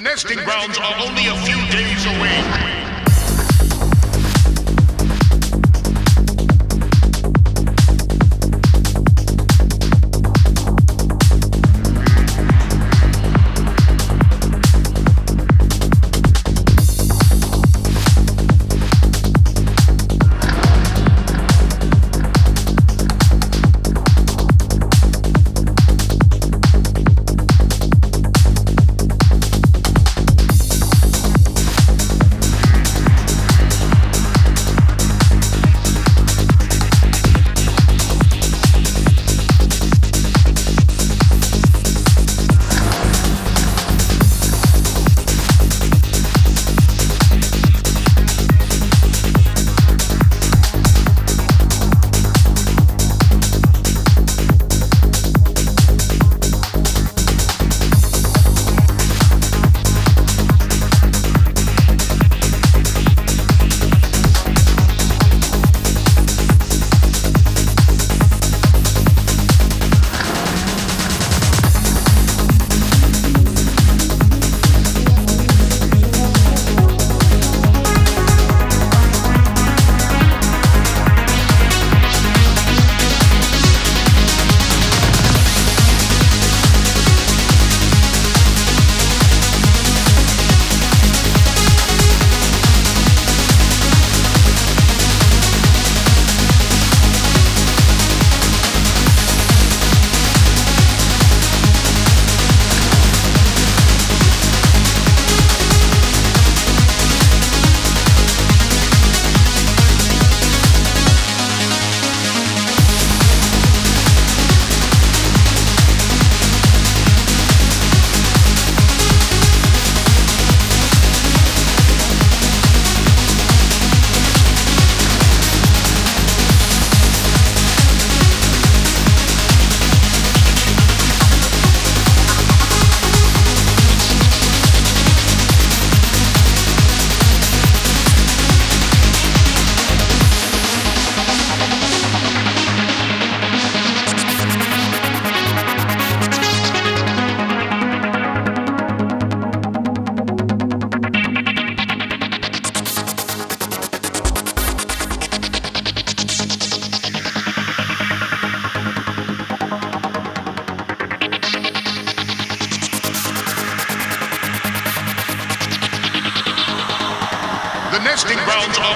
nesting grounds are only a few days away.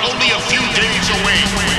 Only a few days away.